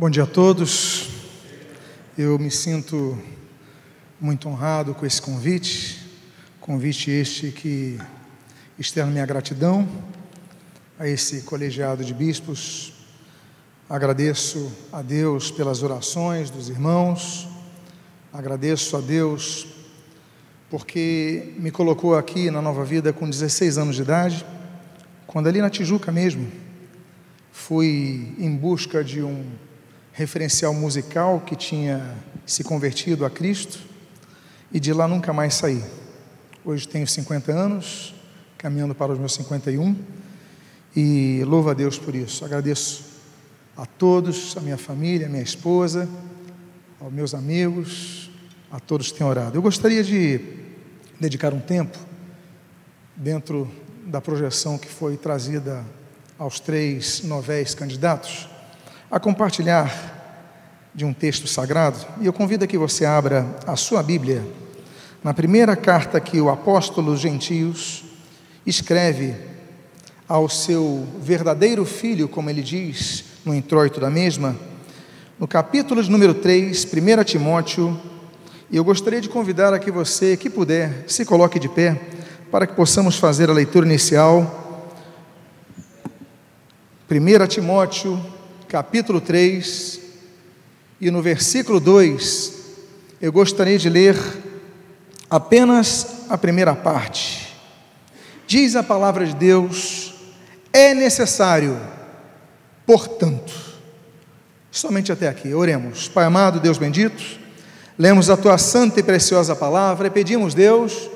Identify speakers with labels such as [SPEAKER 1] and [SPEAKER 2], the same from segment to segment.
[SPEAKER 1] Bom dia a todos. Eu me sinto muito honrado com esse convite, convite este que externo minha gratidão a esse colegiado de bispos. Agradeço a Deus pelas orações dos irmãos, agradeço a Deus porque me colocou aqui na Nova Vida com 16 anos de idade, quando ali na Tijuca mesmo, fui em busca de um referencial musical que tinha se convertido a Cristo e de lá nunca mais saí. Hoje tenho 50 anos, caminhando para os meus 51 e louvo a Deus por isso. Agradeço a todos, a minha família, a minha esposa, aos meus amigos, a todos que têm orado. Eu gostaria de dedicar um tempo dentro da projeção que foi trazida aos três novéis candidatos a compartilhar de um texto sagrado, e eu convido a que você abra a sua Bíblia na primeira carta que o apóstolo gentios escreve ao seu verdadeiro filho, como ele diz no introito da mesma, no capítulo de número 3, 1 Timóteo, e eu gostaria de convidar a que você, que puder, se coloque de pé, para que possamos fazer a leitura inicial. 1 Timóteo, capítulo 3, e no versículo 2, eu gostaria de ler apenas a primeira parte. Diz a palavra de Deus: é necessário, portanto, somente até aqui, oremos. Pai amado, Deus bendito, lemos a tua santa e preciosa palavra e pedimos, Deus,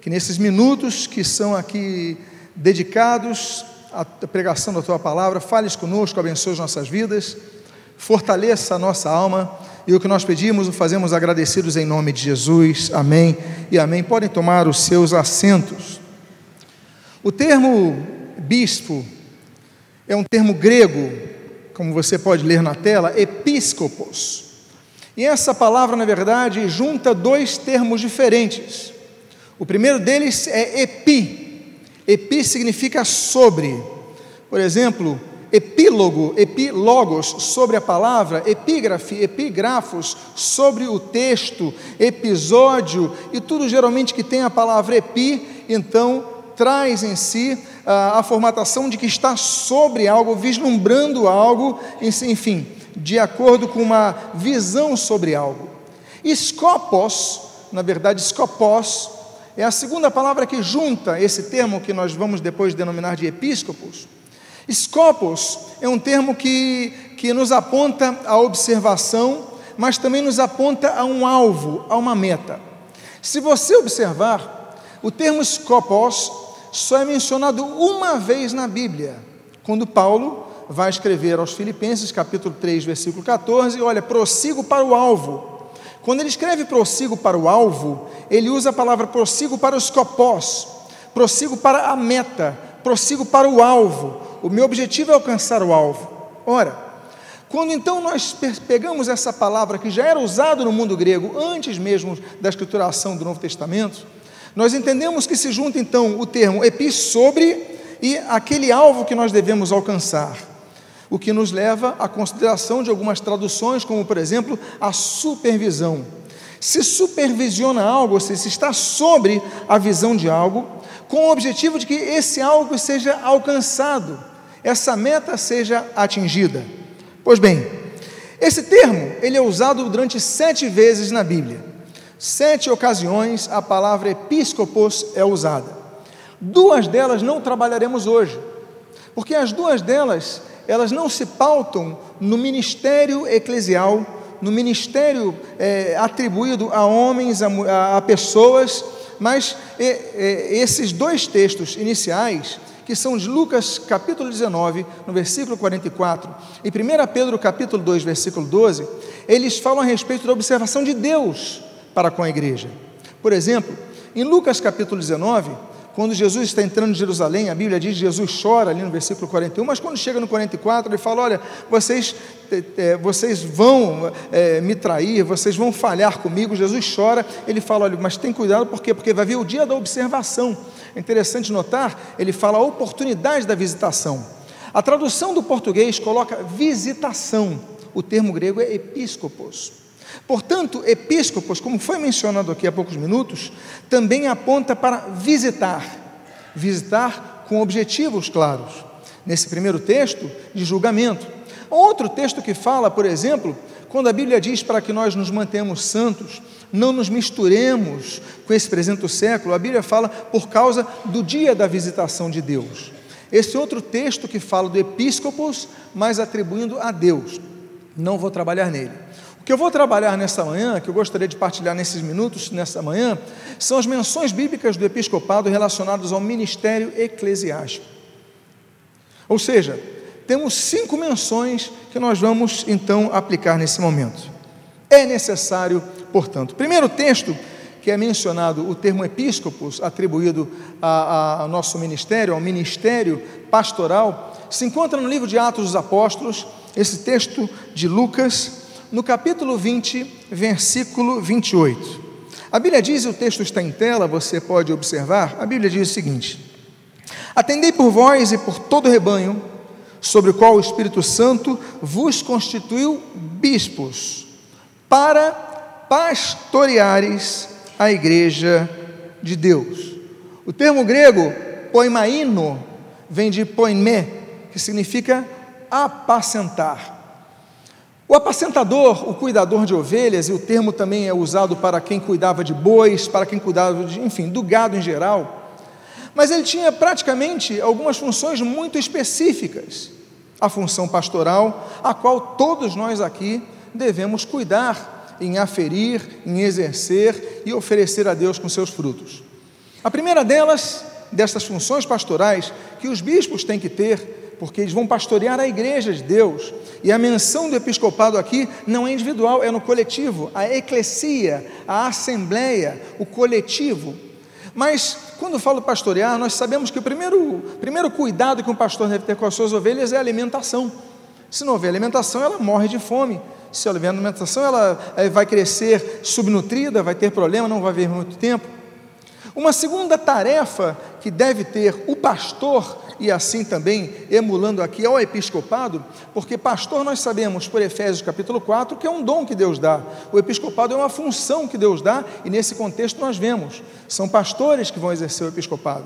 [SPEAKER 1] que nesses minutos que são aqui dedicados à pregação da tua palavra, fales conosco, abençoe as nossas vidas fortaleça a nossa alma. E o que nós pedimos, o fazemos agradecidos em nome de Jesus. Amém e amém. Podem tomar os seus assentos. O termo bispo é um termo grego, como você pode ler na tela, episcopos. E essa palavra, na verdade, junta dois termos diferentes. O primeiro deles é epi. Epi significa sobre. Por exemplo, epílogo, epilogos sobre a palavra, epígrafe, epígrafos sobre o texto, episódio e tudo geralmente que tem a palavra epi, então traz em si a, a formatação de que está sobre algo, vislumbrando algo, enfim, de acordo com uma visão sobre algo. Scopos, na verdade, scopos, é a segunda palavra que junta esse termo que nós vamos depois denominar de episcopos Scopus é um termo que, que nos aponta a observação, mas também nos aponta a um alvo, a uma meta. Se você observar, o termo scopos só é mencionado uma vez na Bíblia, quando Paulo vai escrever aos Filipenses, capítulo 3, versículo 14, olha, prossigo para o alvo. Quando ele escreve prossigo para o alvo, ele usa a palavra prossigo para os scopos, prossigo para a meta, prossigo para o alvo, o meu objetivo é alcançar o alvo. Ora, quando então nós pegamos essa palavra que já era usada no mundo grego, antes mesmo da escrituração do Novo Testamento, nós entendemos que se junta então o termo epi sobre e aquele alvo que nós devemos alcançar. O que nos leva à consideração de algumas traduções, como por exemplo a supervisão. Se supervisiona algo, se está sobre a visão de algo, com o objetivo de que esse algo seja alcançado essa meta seja atingida. Pois bem, esse termo ele é usado durante sete vezes na Bíblia. Sete ocasiões a palavra episcopos é usada. Duas delas não trabalharemos hoje, porque as duas delas elas não se pautam no ministério eclesial, no ministério é, atribuído a homens, a, a pessoas, mas é, é, esses dois textos iniciais que são de Lucas capítulo 19, no versículo 44, e 1 Pedro capítulo 2, versículo 12, eles falam a respeito da observação de Deus para com a igreja. Por exemplo, em Lucas capítulo 19, quando Jesus está entrando em Jerusalém, a Bíblia diz que Jesus chora ali no versículo 41, mas quando chega no 44, ele fala: Olha, vocês, é, vocês vão é, me trair, vocês vão falhar comigo. Jesus chora, ele fala: Olha, mas tem cuidado, por quê? Porque vai vir o dia da observação. É interessante notar, ele fala a oportunidade da visitação. A tradução do português coloca visitação, o termo grego é episcopos. Portanto, episcopos, como foi mencionado aqui há poucos minutos, também aponta para visitar, visitar com objetivos claros. Nesse primeiro texto, de julgamento. Outro texto que fala, por exemplo, quando a Bíblia diz para que nós nos mantenhamos santos, não nos misturemos com esse presente século, a Bíblia fala por causa do dia da visitação de Deus. Esse outro texto que fala do episcopos, mas atribuindo a Deus. Não vou trabalhar nele. Que eu vou trabalhar nessa manhã, que eu gostaria de partilhar nesses minutos, nessa manhã, são as menções bíblicas do episcopado relacionadas ao ministério eclesiástico. Ou seja, temos cinco menções que nós vamos então aplicar nesse momento. É necessário, portanto, primeiro texto que é mencionado o termo episcopos, atribuído ao nosso ministério, ao ministério pastoral, se encontra no livro de Atos dos Apóstolos, esse texto de Lucas, no capítulo 20, versículo 28. A Bíblia diz, o texto está em tela, você pode observar, a Bíblia diz o seguinte: Atendei por vós e por todo o rebanho, sobre o qual o Espírito Santo vos constituiu bispos, para pastoreares a igreja de Deus. O termo grego poimaino vem de poimé, que significa apacentar. O apacentador, o cuidador de ovelhas, e o termo também é usado para quem cuidava de bois, para quem cuidava, de, enfim, do gado em geral mas ele tinha praticamente algumas funções muito específicas. A função pastoral, a qual todos nós aqui devemos cuidar, em aferir, em exercer e oferecer a Deus com seus frutos. A primeira delas, destas funções pastorais, que os bispos têm que ter, porque eles vão pastorear a igreja de Deus, e a menção do episcopado aqui não é individual, é no coletivo, a eclesia, a assembleia, o coletivo. Mas quando falo pastorear, nós sabemos que o primeiro, primeiro cuidado que um pastor deve ter com as suas ovelhas é a alimentação. Se não houver alimentação, ela morre de fome. Se houver alimentação, ela eh, vai crescer subnutrida, vai ter problema, não vai viver muito tempo. Uma segunda tarefa que deve ter o pastor e assim também emulando aqui ao episcopado, porque pastor nós sabemos por Efésios capítulo 4 que é um dom que Deus dá. O episcopado é uma função que Deus dá e nesse contexto nós vemos, são pastores que vão exercer o episcopado.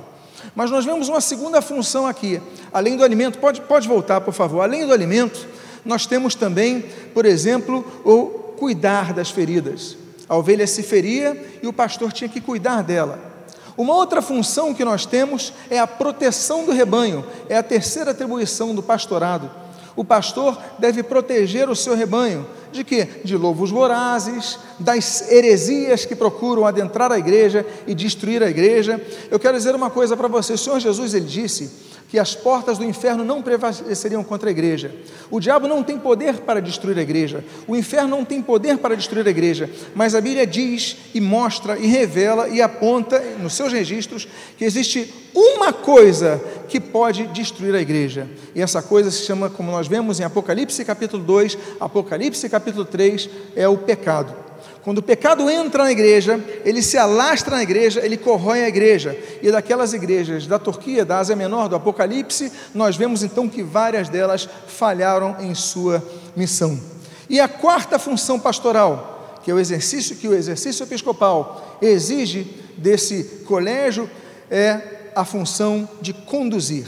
[SPEAKER 1] Mas nós vemos uma segunda função aqui, além do alimento, pode, pode voltar por favor, além do alimento, nós temos também, por exemplo, o cuidar das feridas. A ovelha se feria e o pastor tinha que cuidar dela. Uma outra função que nós temos é a proteção do rebanho, é a terceira atribuição do pastorado. O pastor deve proteger o seu rebanho de quê? De lobos vorazes, das heresias que procuram adentrar a igreja e destruir a igreja. Eu quero dizer uma coisa para você: o Senhor Jesus ele disse que as portas do inferno não prevaleceriam contra a igreja. O diabo não tem poder para destruir a igreja, o inferno não tem poder para destruir a igreja, mas a Bíblia diz e mostra e revela e aponta nos seus registros que existe uma coisa que pode destruir a igreja, e essa coisa se chama, como nós vemos em Apocalipse capítulo 2, Apocalipse capítulo 3, é o pecado. Quando o pecado entra na igreja, ele se alastra na igreja, ele corrói a igreja. E daquelas igrejas da Turquia, da Ásia Menor, do Apocalipse, nós vemos então que várias delas falharam em sua missão. E a quarta função pastoral, que é o exercício que o exercício episcopal exige desse colégio, é a função de conduzir.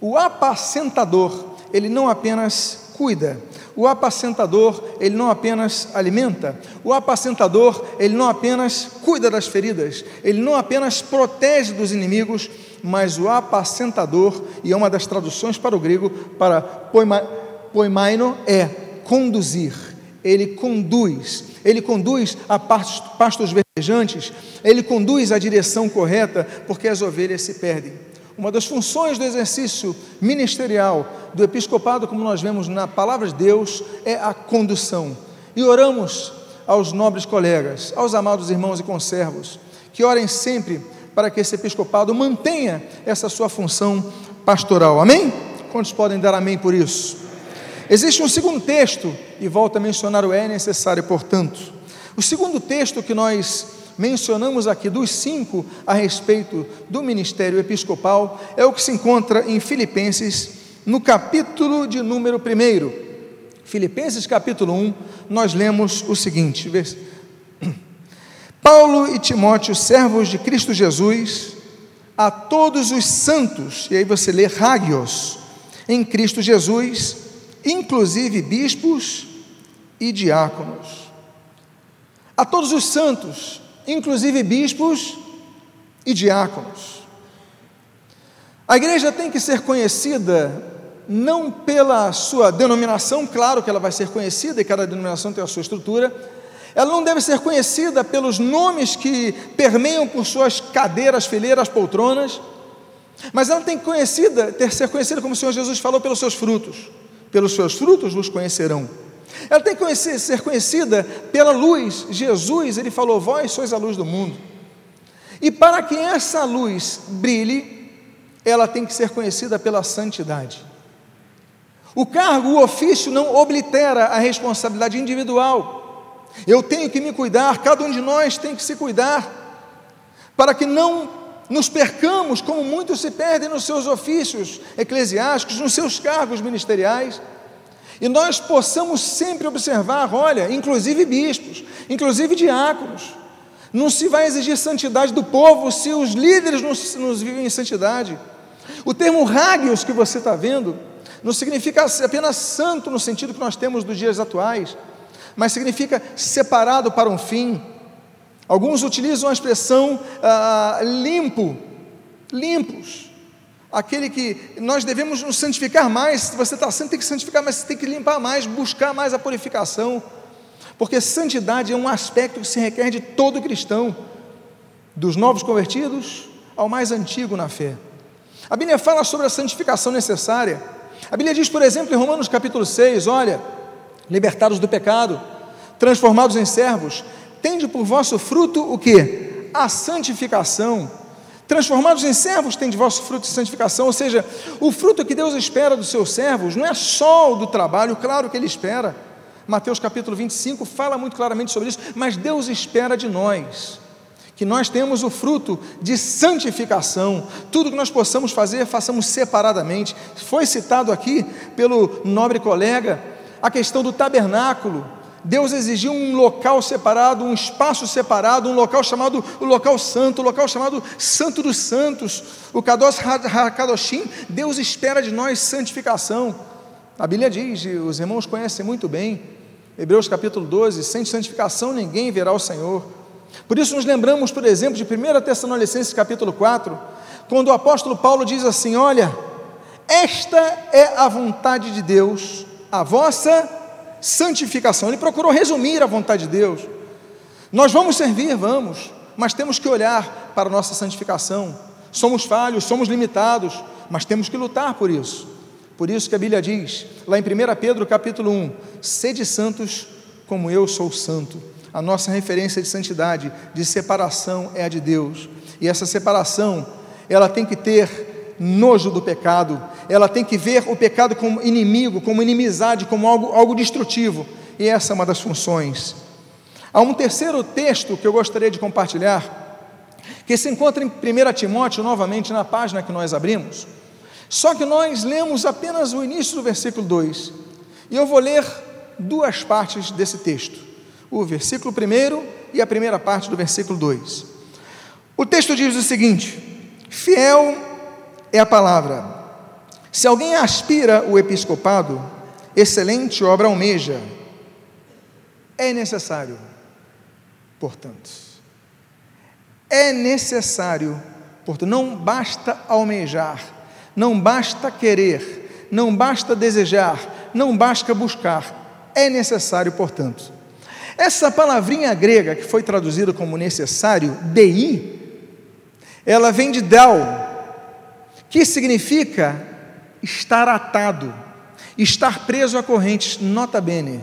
[SPEAKER 1] O apacentador, ele não apenas cuida, o apacentador, ele não apenas alimenta, o apacentador, ele não apenas cuida das feridas, ele não apenas protege dos inimigos, mas o apacentador, e é uma das traduções para o grego, para poimaino, é conduzir, ele conduz, ele conduz a pastos verdejantes, ele conduz a direção correta, porque as ovelhas se perdem. Uma das funções do exercício ministerial do episcopado, como nós vemos na palavra de Deus, é a condução. E oramos aos nobres colegas, aos amados irmãos e conservos, que orem sempre para que esse episcopado mantenha essa sua função pastoral. Amém? Quantos podem dar amém por isso? Existe um segundo texto, e volto a mencionar o é necessário, portanto. O segundo texto que nós mencionamos aqui dos cinco a respeito do ministério episcopal é o que se encontra em Filipenses, no capítulo de número 1. Filipenses capítulo 1, nós lemos o seguinte: Paulo e Timóteo, servos de Cristo Jesus, a todos os santos, e aí você lê Hagios, em Cristo Jesus, inclusive bispos e diáconos. A todos os santos, inclusive bispos e diáconos. A igreja tem que ser conhecida não pela sua denominação, claro que ela vai ser conhecida e cada denominação tem a sua estrutura, ela não deve ser conhecida pelos nomes que permeiam por suas cadeiras, fileiras, poltronas, mas ela tem que conhecida, ter ser conhecida como o Senhor Jesus falou pelos seus frutos. Pelos seus frutos os conhecerão. Ela tem que ser conhecida pela luz. Jesus, ele falou: Vós sois a luz do mundo. E para que essa luz brilhe, ela tem que ser conhecida pela santidade. O cargo, o ofício não oblitera a responsabilidade individual. Eu tenho que me cuidar, cada um de nós tem que se cuidar, para que não nos percamos como muitos se perdem nos seus ofícios eclesiásticos, nos seus cargos ministeriais. E nós possamos sempre observar, olha, inclusive bispos, inclusive diáconos, não se vai exigir santidade do povo se os líderes nos, nos vivem em santidade. O termo hagios que você está vendo não significa apenas santo no sentido que nós temos dos dias atuais, mas significa separado para um fim. Alguns utilizam a expressão ah, limpo, limpos. Aquele que nós devemos nos santificar mais. Se você está santo, tem que santificar, mas você tem que limpar mais, buscar mais a purificação. Porque santidade é um aspecto que se requer de todo cristão, dos novos convertidos ao mais antigo na fé. A Bíblia fala sobre a santificação necessária. A Bíblia diz, por exemplo, em Romanos capítulo 6, olha, libertados do pecado, transformados em servos, tende por vosso fruto o que? A santificação. Transformados em servos, tem de vosso fruto de santificação, ou seja, o fruto que Deus espera dos seus servos não é só o do trabalho, claro que Ele espera. Mateus capítulo 25 fala muito claramente sobre isso, mas Deus espera de nós que nós temos o fruto de santificação. Tudo que nós possamos fazer, façamos separadamente. Foi citado aqui pelo nobre colega a questão do tabernáculo. Deus exigiu um local separado, um espaço separado, um local chamado o local santo, o local chamado Santo dos Santos, o Kadosh HaKadoshim. Deus espera de nós santificação. A Bíblia diz, os irmãos conhecem muito bem, Hebreus capítulo 12: sem santificação ninguém verá o Senhor. Por isso nos lembramos, por exemplo, de 1 Tessalonicenses capítulo 4, quando o apóstolo Paulo diz assim: Olha, esta é a vontade de Deus, a vossa santificação. Ele procurou resumir a vontade de Deus. Nós vamos servir, vamos, mas temos que olhar para a nossa santificação. Somos falhos, somos limitados, mas temos que lutar por isso. Por isso que a Bíblia diz, lá em 1 Pedro capítulo 1, sede santos como eu sou santo. A nossa referência de santidade, de separação é a de Deus. E essa separação, ela tem que ter nojo do pecado, ela tem que ver o pecado como inimigo, como inimizade, como algo, algo destrutivo. E essa é uma das funções. Há um terceiro texto que eu gostaria de compartilhar, que se encontra em 1 Timóteo, novamente na página que nós abrimos. Só que nós lemos apenas o início do versículo 2. E eu vou ler duas partes desse texto o versículo 1 e a primeira parte do versículo 2. O texto diz o seguinte: Fiel é a palavra. Se alguém aspira o episcopado, excelente obra almeja. É necessário, portanto. É necessário, portanto, não basta almejar, não basta querer, não basta desejar, não basta buscar. É necessário, portanto, essa palavrinha grega que foi traduzida como necessário, dei, ela vem de dal, que significa estar atado, estar preso a correntes, nota bene.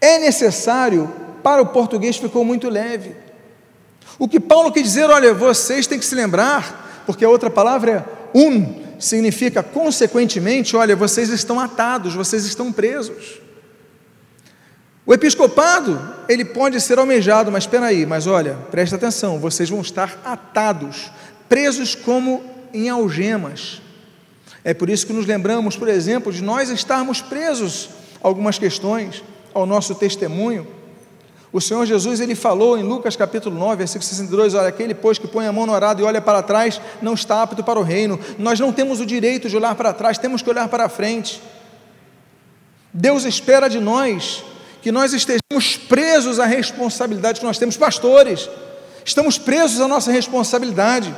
[SPEAKER 1] É necessário, para o português ficou muito leve. O que Paulo quer dizer, olha, vocês têm que se lembrar, porque a outra palavra é um, significa consequentemente, olha, vocês estão atados, vocês estão presos. O episcopado, ele pode ser almejado, mas espera aí, mas olha, presta atenção, vocês vão estar atados, presos como em algemas. É por isso que nos lembramos, por exemplo, de nós estarmos presos algumas questões ao nosso testemunho. O Senhor Jesus, ele falou em Lucas capítulo 9, versículo 62, olha, aquele pois que põe a mão no arado e olha para trás, não está apto para o reino. Nós não temos o direito de olhar para trás, temos que olhar para frente. Deus espera de nós que nós estejamos presos à responsabilidade que nós temos, pastores, estamos presos à nossa responsabilidade.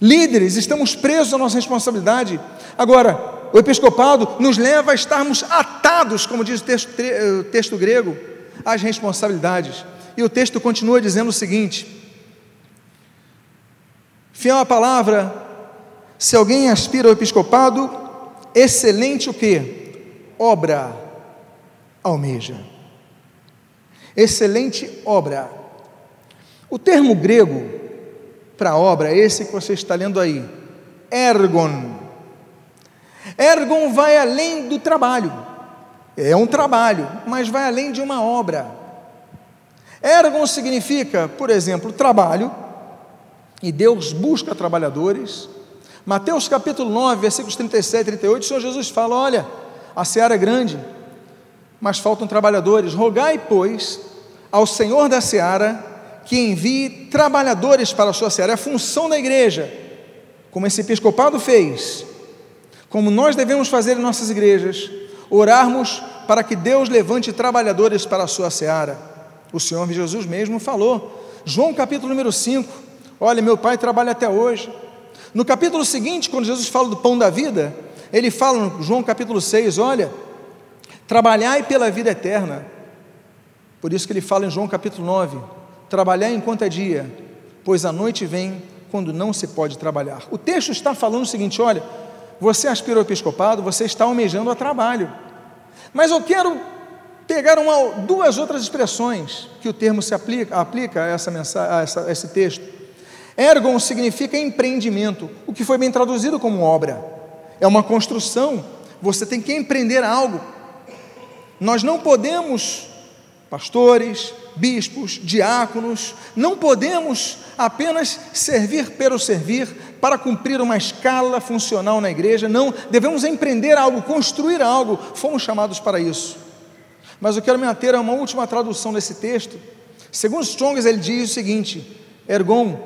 [SPEAKER 1] Líderes, estamos presos à nossa responsabilidade. Agora, o episcopado nos leva a estarmos atados, como diz o texto, o texto grego, as responsabilidades. E o texto continua dizendo o seguinte: Fiel à palavra, se alguém aspira ao episcopado, excelente o que? Obra almeja. Excelente obra. O termo grego para obra é esse que você está lendo aí, ergon. Ergon vai além do trabalho. É um trabalho, mas vai além de uma obra. Ergon significa, por exemplo, trabalho, e Deus busca trabalhadores. Mateus capítulo 9, versículos 37 e 38, o Senhor Jesus fala: Olha, a seara é grande, mas faltam trabalhadores. Rogai, pois, ao Senhor da seara que envie trabalhadores para a sua seara. É a função da igreja, como esse episcopado fez, como nós devemos fazer em nossas igrejas orarmos para que Deus levante trabalhadores para a sua seara. O Senhor Jesus mesmo falou, João capítulo número 5, olha, meu pai trabalha até hoje. No capítulo seguinte, quando Jesus fala do pão da vida, ele fala no João capítulo 6, olha, trabalhai pela vida eterna. Por isso que ele fala em João capítulo 9, trabalhai enquanto é dia, pois a noite vem quando não se pode trabalhar. O texto está falando o seguinte, olha, você aspirou ao episcopado, você está almejando a trabalho. Mas eu quero pegar uma, duas outras expressões que o termo se aplica, aplica a, essa mensagem, a, essa, a esse texto. Ergon significa empreendimento, o que foi bem traduzido como obra. É uma construção, você tem que empreender algo. Nós não podemos, pastores, bispos, diáconos, não podemos apenas servir pelo servir para cumprir uma escala funcional na igreja, não, devemos empreender algo, construir algo, fomos chamados para isso. Mas eu quero me ater a uma última tradução desse texto. Segundo Strongs, ele diz o seguinte: ergon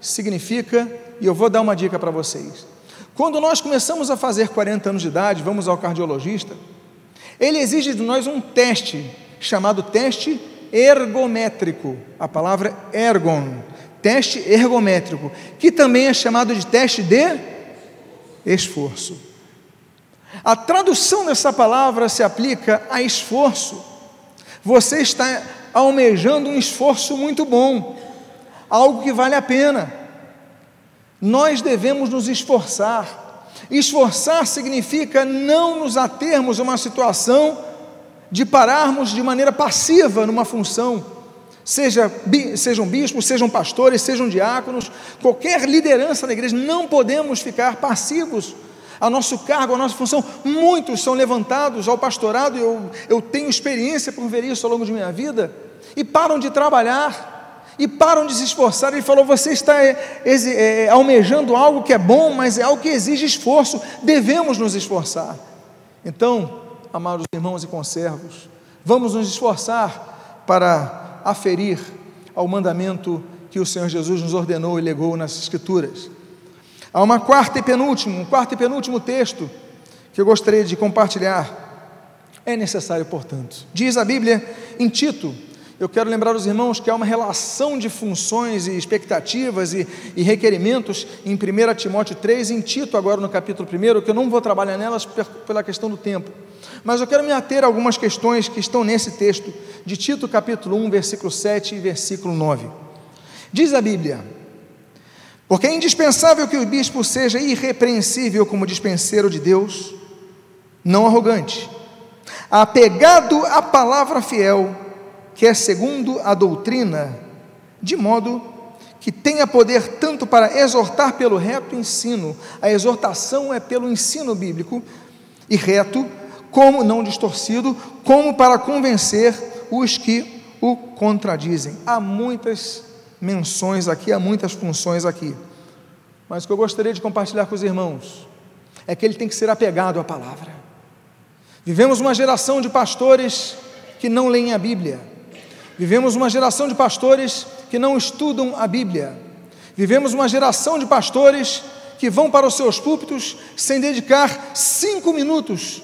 [SPEAKER 1] significa, e eu vou dar uma dica para vocês. Quando nós começamos a fazer 40 anos de idade, vamos ao cardiologista, ele exige de nós um teste chamado teste ergométrico, a palavra ergon, teste ergométrico, que também é chamado de teste de esforço. A tradução dessa palavra se aplica a esforço. Você está almejando um esforço muito bom, algo que vale a pena. Nós devemos nos esforçar. Esforçar significa não nos atermos a uma situação de pararmos de maneira passiva numa função, seja, sejam bispos, sejam pastores, sejam diáconos, qualquer liderança da igreja, não podemos ficar passivos a nosso cargo, a nossa função. Muitos são levantados ao pastorado, eu, eu tenho experiência por ver isso ao longo de minha vida, e param de trabalhar, e param de se esforçar. Ele falou: você está é, é, almejando algo que é bom, mas é algo que exige esforço, devemos nos esforçar. Então, amados irmãos e conservos, vamos nos esforçar para aferir ao mandamento que o Senhor Jesus nos ordenou e legou nas Escrituras. Há uma quarta e penúltimo, um quarto e penúltimo texto que eu gostaria de compartilhar. É necessário, portanto. Diz a Bíblia em Tito, eu quero lembrar os irmãos que há uma relação de funções e expectativas e, e, requerimentos em 1 Timóteo 3, em Tito, agora no capítulo 1, que eu não vou trabalhar nelas pela questão do tempo. Mas eu quero me ater a algumas questões que estão nesse texto, de Tito capítulo 1, versículo 7 e versículo 9. Diz a Bíblia: Porque é indispensável que o bispo seja irrepreensível como dispenseiro de Deus, não arrogante, apegado à palavra fiel, que é segundo a doutrina, de modo que tenha poder tanto para exortar pelo reto ensino, a exortação é pelo ensino bíblico e reto, como não distorcido, como para convencer os que o contradizem. Há muitas menções aqui, há muitas funções aqui. Mas o que eu gostaria de compartilhar com os irmãos é que ele tem que ser apegado à palavra. Vivemos uma geração de pastores que não leem a Bíblia. Vivemos uma geração de pastores que não estudam a Bíblia. Vivemos uma geração de pastores que vão para os seus púlpitos sem dedicar cinco minutos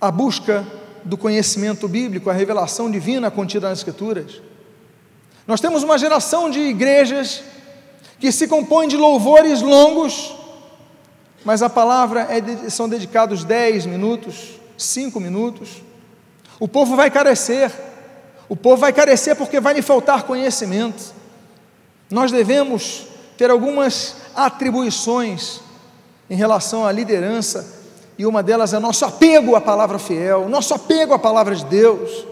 [SPEAKER 1] à busca do conhecimento bíblico, à revelação divina contida nas Escrituras. Nós temos uma geração de igrejas que se compõe de louvores longos, mas a palavra é, são dedicados dez minutos, cinco minutos. O povo vai carecer, o povo vai carecer porque vai lhe faltar conhecimento. Nós devemos ter algumas atribuições em relação à liderança, e uma delas é nosso apego à palavra fiel, nosso apego à palavra de Deus.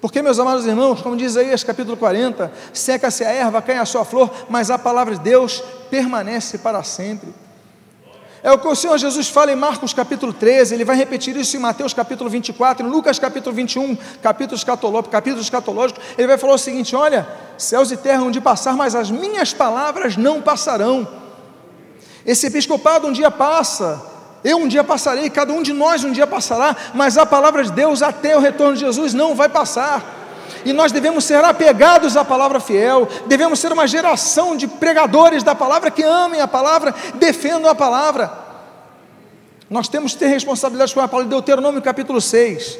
[SPEAKER 1] Porque, meus amados irmãos, como diz Isaías capítulo 40, seca-se a erva, cai a sua flor, mas a palavra de Deus permanece para sempre. É o que o Senhor Jesus fala em Marcos capítulo 13, ele vai repetir isso em Mateus capítulo 24, em Lucas capítulo 21, capítulo escatológico, capítulo escatológico, ele vai falar o seguinte: olha, céus e terra hão de passar, mas as minhas palavras não passarão. Esse episcopado um dia passa, eu um dia passarei, cada um de nós um dia passará, mas a palavra de Deus até o retorno de Jesus não vai passar e nós devemos ser apegados à palavra fiel, devemos ser uma geração de pregadores da palavra que amem a palavra, defendam a palavra. Nós temos que ter responsabilidade com a palavra. Deuteronômio capítulo 6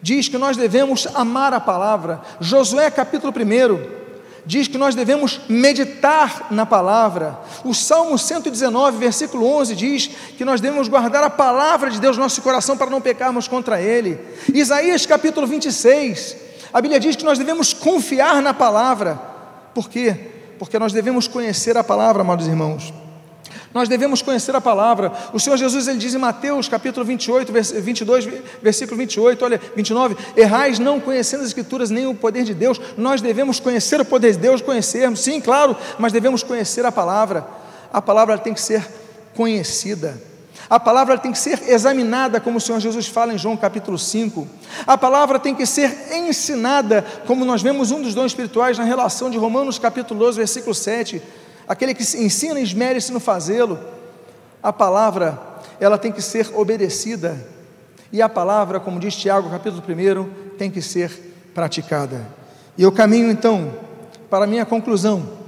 [SPEAKER 1] diz que nós devemos amar a palavra. Josué capítulo 1 diz que nós devemos meditar na palavra. O Salmo 119, versículo 11 diz que nós devemos guardar a palavra de Deus no nosso coração para não pecarmos contra ele. Isaías capítulo 26 a Bíblia diz que nós devemos confiar na palavra. Por quê? Porque nós devemos conhecer a palavra, amados irmãos. Nós devemos conhecer a palavra. O Senhor Jesus ele diz em Mateus capítulo 28, 22, versículo 28, olha, 29, errais não conhecendo as escrituras nem o poder de Deus. Nós devemos conhecer o poder de Deus, conhecermos, sim, claro, mas devemos conhecer a palavra. A palavra tem que ser conhecida. A palavra tem que ser examinada, como o Senhor Jesus fala em João capítulo 5. A palavra tem que ser ensinada, como nós vemos um dos dons espirituais na relação de Romanos capítulo 12, versículo 7. Aquele que ensina, esmere-se no fazê-lo. A palavra, ela tem que ser obedecida. E a palavra, como diz Tiago capítulo 1, tem que ser praticada. E eu caminho então para a minha conclusão.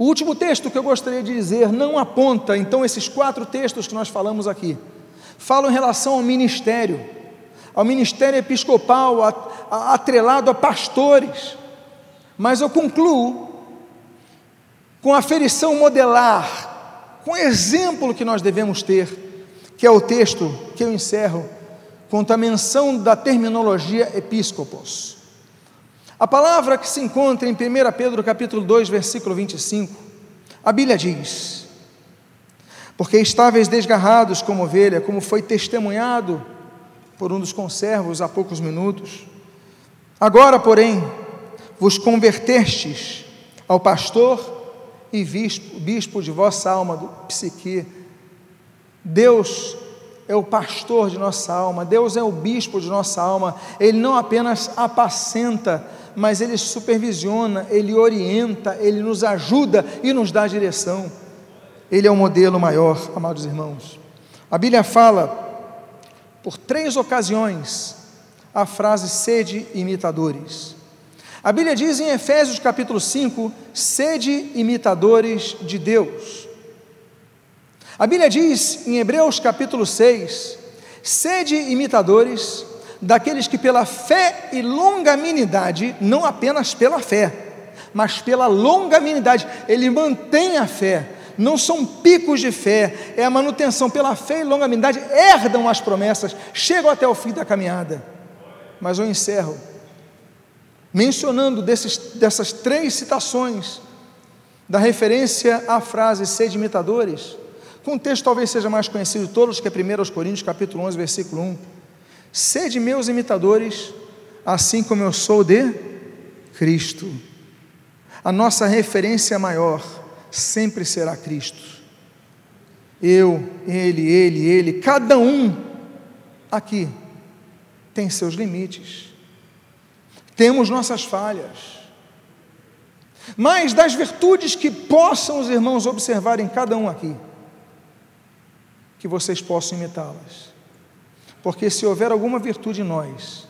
[SPEAKER 1] O último texto que eu gostaria de dizer não aponta, então, esses quatro textos que nós falamos aqui. Falam em relação ao ministério, ao ministério episcopal, atrelado a pastores. Mas eu concluo com a aferição modelar, com o exemplo que nós devemos ter, que é o texto que eu encerro, com a menção da terminologia episcopos. A palavra que se encontra em 1 Pedro capítulo 2, versículo 25, a Bíblia diz: Porque estáveis desgarrados como ovelha, como foi testemunhado por um dos conservos há poucos minutos. Agora, porém, vos convertestes ao pastor e bispo, bispo de vossa alma, do psique. Deus é o pastor de nossa alma, Deus é o bispo de nossa alma, Ele não apenas apacenta mas Ele supervisiona, Ele orienta, Ele nos ajuda e nos dá direção. Ele é o modelo maior, amados irmãos. A Bíblia fala, por três ocasiões, a frase sede imitadores. A Bíblia diz em Efésios capítulo 5: sede imitadores de Deus. A Bíblia diz em Hebreus capítulo 6: sede imitadores daqueles que pela fé e longanimidade, não apenas pela fé, mas pela longanimidade, ele mantém a fé, não são picos de fé, é a manutenção. Pela fé e longanimidade, herdam as promessas, chegam até o fim da caminhada. Mas eu encerro mencionando desses, dessas três citações da referência à frase sede imitadores, com um texto talvez seja mais conhecido de todos, que é 1 Coríntios capítulo 11, versículo 1 Sede meus imitadores, assim como eu sou de Cristo. A nossa referência maior sempre será Cristo. Eu, ele, ele, ele, cada um aqui tem seus limites. Temos nossas falhas. Mas das virtudes que possam os irmãos observar em cada um aqui, que vocês possam imitá-las Porque se houver alguma virtude em nós,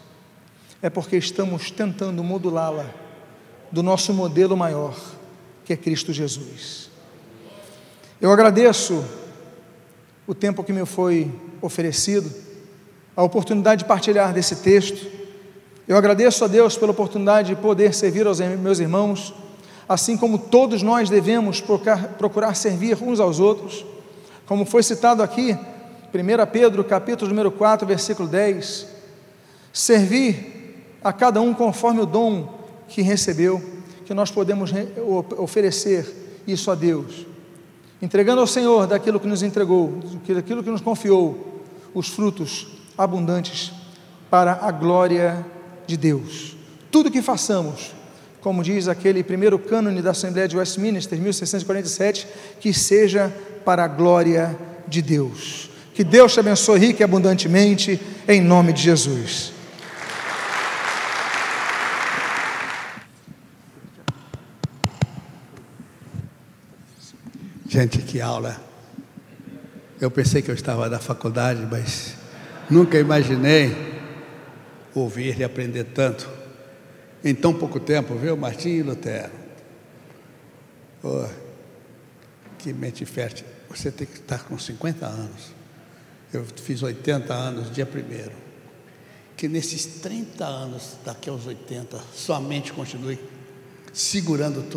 [SPEAKER 1] é porque estamos tentando modulá-la do nosso modelo maior, que é Cristo Jesus. Eu agradeço o tempo que me foi oferecido, a oportunidade de partilhar desse texto. Eu agradeço a Deus pela oportunidade de poder servir aos meus irmãos, assim como todos nós devemos procurar, procurar servir uns aos outros, como foi citado aqui, 1 Pedro, capítulo número 4, versículo 10. Servir a cada um conforme o dom que recebeu, que nós podemos oferecer isso a Deus, entregando ao Senhor daquilo que nos entregou, daquilo que nos confiou, os frutos abundantes para a glória de Deus. Tudo que façamos, como diz aquele primeiro cânone da Assembleia de Westminster, 1647, que seja para a glória de Deus. Que Deus te abençoe rica e abundantemente, em nome de Jesus.
[SPEAKER 2] Gente, que aula. Eu pensei que eu estava na faculdade, mas nunca imaginei ouvir e aprender tanto em tão pouco tempo, viu, Martim Lutero? Oh, que mente fértil. Você tem que estar com 50 anos. Eu fiz 80 anos, dia primeiro. Que nesses 30 anos, daqui aos 80, sua mente continue segurando tudo.